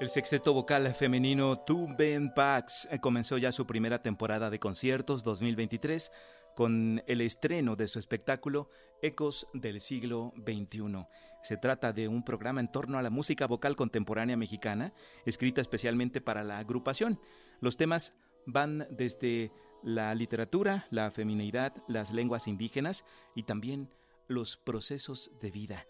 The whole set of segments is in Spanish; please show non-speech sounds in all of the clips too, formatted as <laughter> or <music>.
El sexteto vocal femenino Two Ben Pax eh, comenzó ya su primera temporada de conciertos 2023 con el estreno de su espectáculo Ecos del siglo XXI. Se trata de un programa en torno a la música vocal contemporánea mexicana, escrita especialmente para la agrupación. Los temas van desde la literatura, la feminidad, las lenguas indígenas y también los procesos de vida.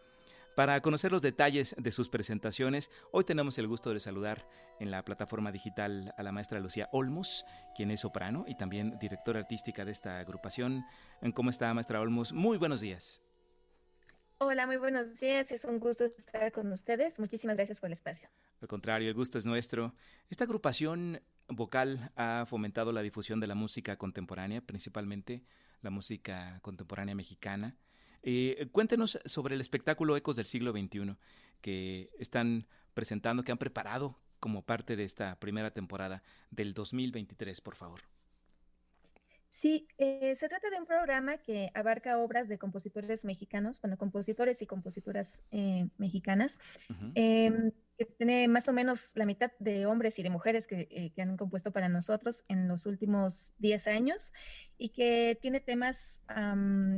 Para conocer los detalles de sus presentaciones, hoy tenemos el gusto de saludar en la plataforma digital a la maestra Lucía Olmos, quien es soprano y también directora artística de esta agrupación. ¿Cómo está, maestra Olmos? Muy buenos días. Hola, muy buenos días. Es un gusto estar con ustedes. Muchísimas gracias por el espacio. Al contrario, el gusto es nuestro. Esta agrupación vocal ha fomentado la difusión de la música contemporánea, principalmente la música contemporánea mexicana. Eh, cuéntenos sobre el espectáculo Ecos del siglo XXI que están presentando, que han preparado como parte de esta primera temporada del 2023, por favor. Sí, eh, se trata de un programa que abarca obras de compositores mexicanos, bueno, compositores y compositoras eh, mexicanas que tiene más o menos la mitad de hombres y de mujeres que, eh, que han compuesto para nosotros en los últimos 10 años y que tiene temas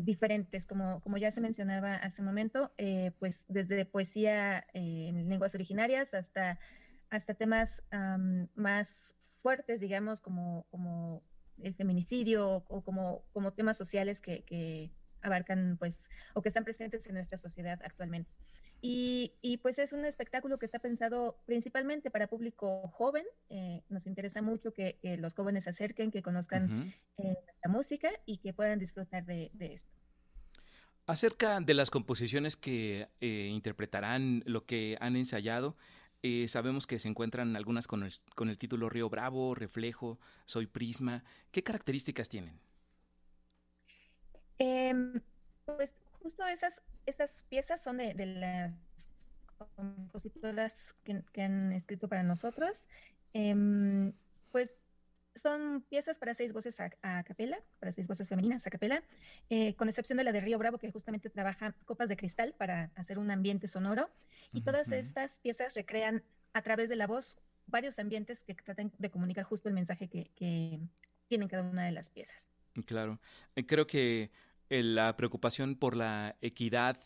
diferentes, como, como ya se mencionaba hace un momento, pues desde poesía en lenguas originarias hasta, hasta temas más fuertes, digamos, como, como el feminicidio o, como, como temas sociales que, que abarcan, pues, o que están presentes en nuestra sociedad actualmente. Y, pues es un espectáculo que está pensado principalmente para público joven. Eh, nos interesa mucho que, los jóvenes se acerquen, que conozcan eh, nuestra música y que puedan disfrutar de, esto. Acerca de las composiciones que eh, interpretarán, lo que han ensayado, sabemos que se encuentran algunas con el, con el título Río Bravo, Reflejo, Soy Prisma. ¿Qué características tienen? Em, pues justo esas, esas piezas son de, las compositoras que, han escrito para nosotros. Em, pues son piezas para seis voces a, capela, para seis voces femeninas a capela, eh, con excepción de la de Río Bravo, que justamente trabaja copas de cristal para hacer un ambiente sonoro. Y todas estas piezas recrean a través de la voz varios ambientes que tratan de comunicar justo el mensaje que, que tienen cada una de las piezas. Claro. Eh, creo que la preocupación por la equidad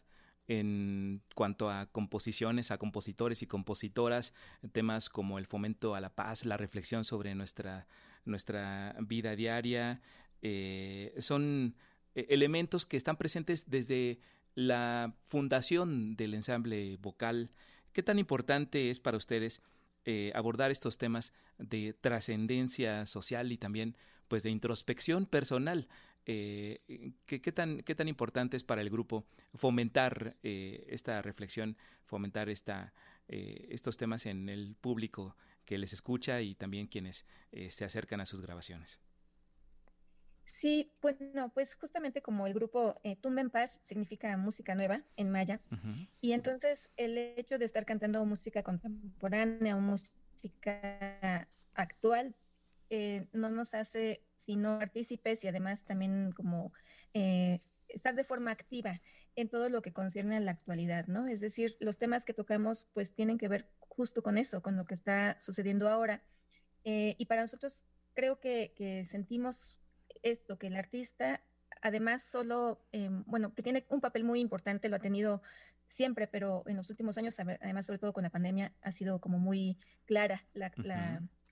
en cuanto a composiciones, a compositores y compositoras, temas como el fomento a la paz, la reflexión sobre nuestra, nuestra vida diaria, eh, son eh, elementos que están presentes desde la fundación del ensamble vocal. ¿Qué tan importante es para ustedes eh, abordar estos temas de trascendencia social y también pues de introspección personal eh, ¿qué, tan, ¿qué tan importante es para el grupo fomentar eh, esta reflexión, fomentar esta, estos temas en el público que les escucha y también quienes eh, se acercan a sus grabaciones? Sí, bueno, pues justamente como el grupo eh, Tumbenpar significa música nueva en maya, y entonces el hecho de estar cantando música contemporánea o música actual eh, no nos hace sino partícipes y además también como eh, estar de forma activa en todo lo que concierne a la actualidad, ¿no? Es decir, los temas que tocamos pues tienen que ver justo con eso, con lo que está sucediendo ahora. Eh, y para nosotros creo que, sentimos esto, que el artista además solo, bueno, que tiene un papel muy importante, lo ha tenido siempre, pero en los últimos años, además sobre todo con la pandemia, ha sido como muy clara la,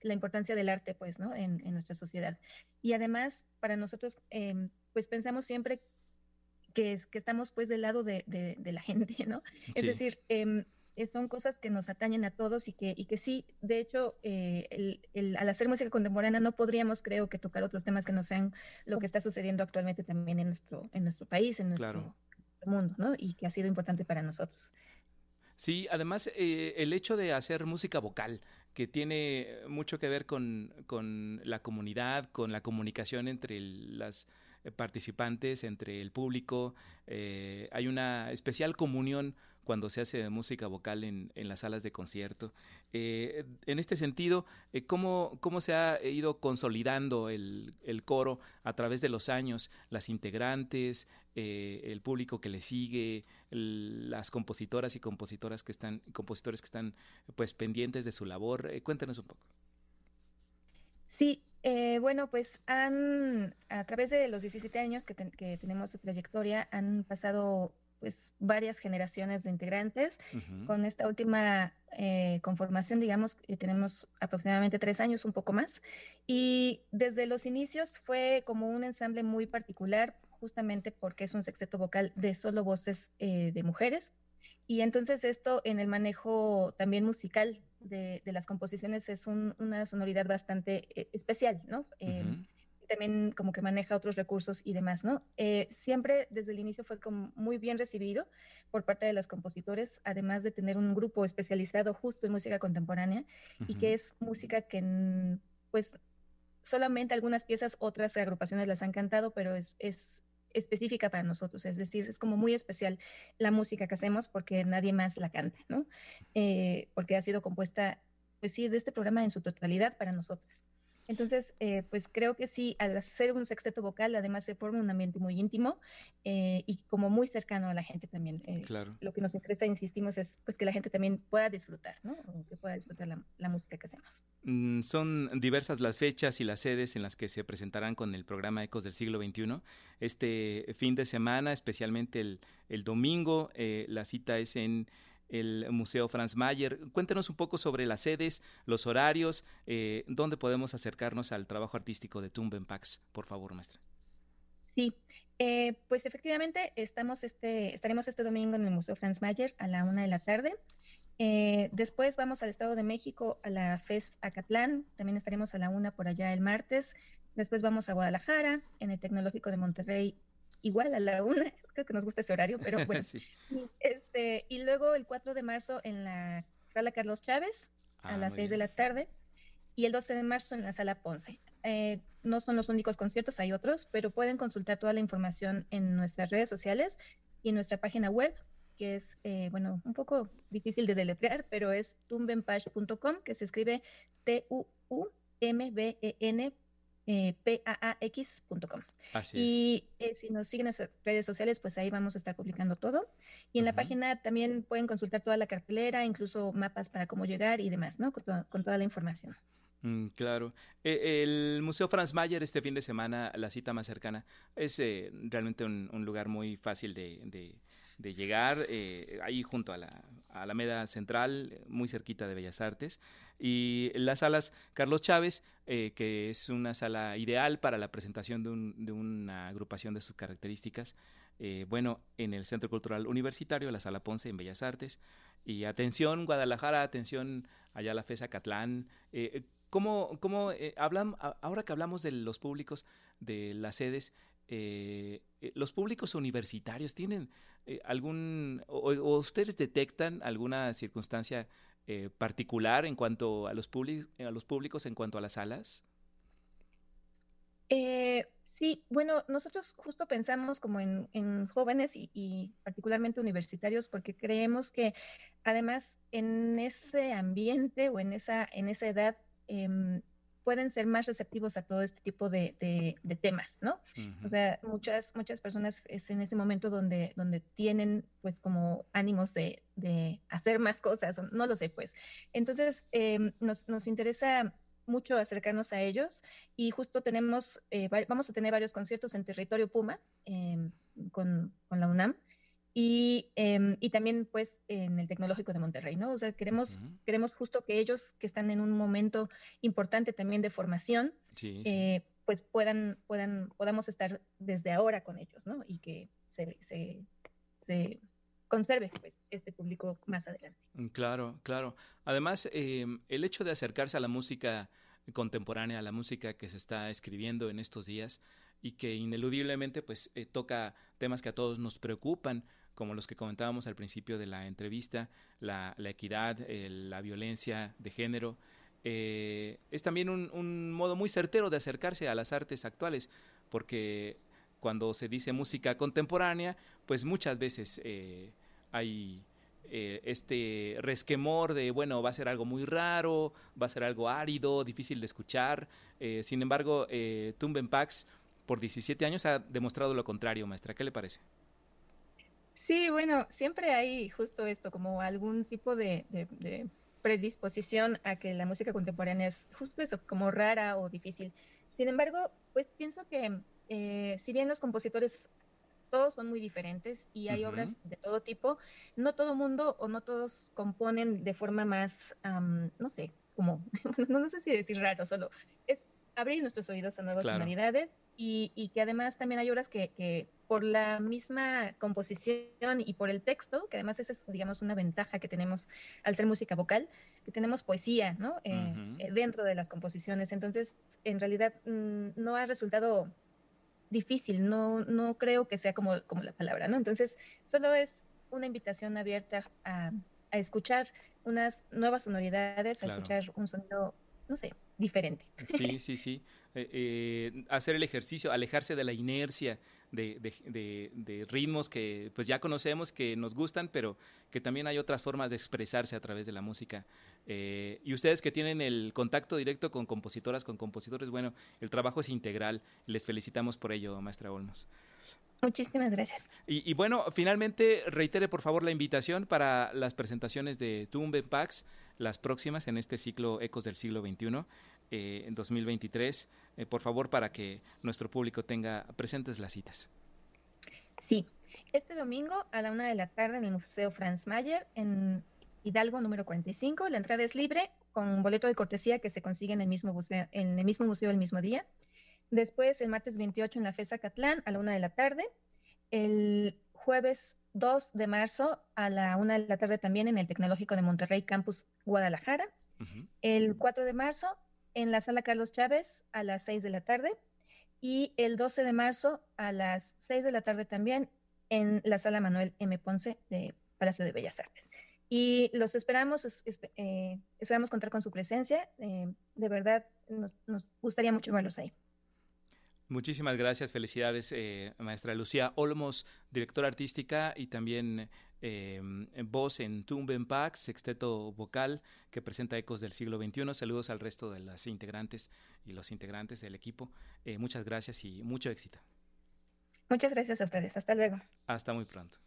la importancia del arte, pues, ¿no? En, nuestra sociedad. Y además, para nosotros, em, pues pensamos siempre que, que estamos, pues, del lado de, la gente, ¿no? Es decir, em, eh, son cosas que nos atañen a todos y que, y que sí, de hecho, eh, el, al hacer música contemporánea no podríamos, creo, que tocar otros temas que no sean lo que está sucediendo actualmente también en nuestro, en nuestro país, en nuestro mundo, ¿no? Y que ha sido importante para nosotros. Sí, además eh, el hecho de hacer música vocal, que tiene mucho que ver con, con la comunidad, con la comunicación entre las participantes, entre el público, eh, hay una especial comunión cuando se hace música vocal en, las salas de concierto. Eh, en este sentido, eh, ¿cómo, ¿cómo, se ha ido consolidando el, coro a través de los años? Las integrantes, eh, el público que le sigue, las compositoras y compositoras que están, compositores que están pues pendientes de su labor. cuéntanos un poco. Sí, bueno, pues han, a través de los 17 años que, que tenemos de trayectoria, han pasado pues varias generaciones de integrantes. Con esta última eh, conformación, digamos, que tenemos aproximadamente tres años, un poco más. Y desde los inicios fue como un ensamble muy particular, justamente porque es un sexteto vocal de solo voces eh, de mujeres. Y entonces esto en el manejo también musical de, las composiciones es una sonoridad bastante eh, especial, ¿no? También como que maneja otros recursos y demás, ¿no? Eh, siempre desde el inicio fue como muy bien recibido por parte de los compositores, además de tener un grupo especializado justo en música contemporánea y que es música que pues solamente algunas piezas, otras agrupaciones las han cantado, pero es, es específica para nosotros, es decir, es como muy especial la música que hacemos porque nadie más la canta, ¿no? Eh, porque ha sido compuesta, pues sí, de este programa en su totalidad para nosotras. Entonces, eh, pues creo que sí, al hacer un sexteto vocal, además se forma un ambiente muy íntimo eh, y como muy cercano a la gente también. Eh, claro. Lo que nos interesa, insistimos, es pues que la gente también pueda disfrutar, ¿no? que pueda disfrutar la, música que hacemos. Mm, son diversas las fechas y las sedes en las que se presentarán con el programa Ecos del Siglo XXI. Este fin de semana, especialmente el, el domingo, la cita es en el Museo Franz Mayer. Cuéntenos un poco sobre las sedes, los horarios, eh, dónde podemos acercarnos al trabajo artístico de Tumbenpax, por favor, maestra. Sí, eh, pues efectivamente estamos este, estaremos este domingo en el Museo Franz Mayer a la una de la tarde. Eh, después vamos al Estado de México a la FES Acatlán, también estaremos a la una por allá el martes. Después vamos a Guadalajara, en el Tecnológico de Monterrey igual a la una, <laughs> creo que nos gusta ese horario, pero <laughs> bueno. este, y luego el 4 de marzo en la sala Carlos Chávez a ah, las 6 de la tarde y el 12 de marzo en la sala Ponce. Eh, no son los únicos conciertos, hay otros, pero pueden consultar toda la información en nuestras redes sociales y en nuestra página web, que es, eh, bueno, un poco difícil de deletrear, pero es tumbenpage.com, que se escribe T-U-U-M-B-E-N eh, paax.com. y eh, si nos siguen en las redes sociales, pues ahí vamos a estar publicando todo. Y en la página también pueden consultar toda la cartelera, incluso mapas para cómo llegar y demás, ¿no? Con, toda la información. Mm, claro. E, el Museo Franz Mayer este fin de semana, la cita más cercana, es eh, realmente un, lugar muy fácil de, de llegar, ahí junto a la Alameda Central, muy cerquita de Bellas Artes. Y las salas Carlos Chávez, eh, que es una sala ideal para la presentación de, una agrupación de sus características. Eh, bueno, en el Centro Cultural Universitario, la Sala Ponce en Bellas Artes. Y atención, Guadalajara, atención, allá la FESA Catlán. Eh, ¿Cómo, cómo hablan, ahora que hablamos de los públicos de las sedes, los públicos universitarios tienen algún, o, ustedes detectan alguna circunstancia eh, particular en cuanto a los, a los públicos, en cuanto a las salas? Eh, sí, bueno, nosotros justo pensamos como en, jóvenes y, particularmente universitarios porque creemos que además en ese ambiente o en esa, en esa edad em, pueden ser más receptivos a todo este tipo de, temas, ¿no? O sea, muchas, muchas personas es en ese momento donde, donde tienen pues como ánimos de, hacer más cosas, no lo sé pues. Entonces, em, nos, nos interesa mucho acercarnos a ellos y justo tenemos, eh, vamos a tener varios conciertos en territorio Puma em, con, con la UNAM y, em, y, también pues en el tecnológico de Monterrey, ¿no? O sea, queremos, queremos justo que ellos que están en un momento importante también de formación, eh, pues puedan, puedan, podamos estar desde ahora con ellos, ¿no? Y que se, se, se conserve pues este público más adelante. Mm, claro, claro. Además, em, el hecho de acercarse a la música contemporánea, a la música que se está escribiendo en estos días y que ineludiblemente pues eh, toca temas que a todos nos preocupan, como los que comentábamos al principio de la entrevista, la, equidad, la violencia de género. Eh, es también un, modo muy certero de acercarse a las artes actuales, porque cuando se dice música contemporánea, pues muchas veces eh, hay eh, este resquemor de, bueno, va a ser algo muy raro, va a ser algo árido, difícil de escuchar. Eh, sin embargo, eh, Pax, por 17 años, ha demostrado lo contrario, maestra. ¿Qué le parece? Sí, bueno, siempre hay justo esto, como algún tipo de, predisposición a que la música contemporánea es justo eso, como rara o difícil. Sin embargo, pues pienso que eh, si bien los compositores todos son muy diferentes y hay obras de todo tipo, no todo mundo o no todos componen de forma más, no sé, como, <laughs> no, sé si decir raro, solo es abrir nuestros oídos a nuevas sonoridades y, que además también hay obras que, por la misma composición y por el texto, que además esa es, digamos, una ventaja que tenemos al ser música vocal, que tenemos poesía, ¿no? Eh, eh, dentro de las composiciones. Entonces, en realidad, mm, no ha resultado difícil, no, no creo que sea como, como la palabra, ¿no? Entonces, solo es una invitación abierta a, escuchar unas nuevas sonoridades, a escuchar un sonido, no sé, diferente. Sí, sí, sí. Eh, eh, hacer el ejercicio, alejarse de la inercia de, de, ritmos que pues ya conocemos, que nos gustan, pero que también hay otras formas de expresarse a través de la música. Eh, y ustedes que tienen el contacto directo con compositoras, con compositores, bueno, el trabajo es integral. Les felicitamos por ello, maestra Olmos. Muchísimas gracias. Y, bueno, finalmente reitere por favor la invitación para las presentaciones de Tumbe Pax, las próximas en este ciclo Ecos del siglo XXI, eh, en 2023, eh, por favor, para que nuestro público tenga presentes las citas. Sí, este domingo a la una de la tarde en el Museo Franz Mayer, en Hidalgo número 45, la entrada es libre con boleto de cortesía que se consigue en el mismo museo, en el mismo museo el mismo día. Después, el martes 28 en la FESA Catlán a la una de la tarde. El jueves 2 de marzo a la una de la tarde también en el Tecnológico de Monterrey Campus Guadalajara. El 4 de marzo en la Sala Carlos Chávez a las 6 de la tarde. Y el 12 de marzo a las 6 de la tarde también en la Sala Manuel M. Ponce de Palacio de Bellas Artes. Y los esperamos, eh, esperamos contar con su presencia. Eh, de verdad, nos gustaría mucho verlos ahí. Muchísimas gracias, felicidades, eh, maestra Lucía Olmos, directora artística y también eh, voz en Tumben Pack, sexteto vocal que presenta ecos del siglo XXI. Saludos al resto de las integrantes y los integrantes del equipo. Eh, muchas gracias y mucho éxito. Muchas gracias a ustedes. Hasta luego. Hasta muy pronto.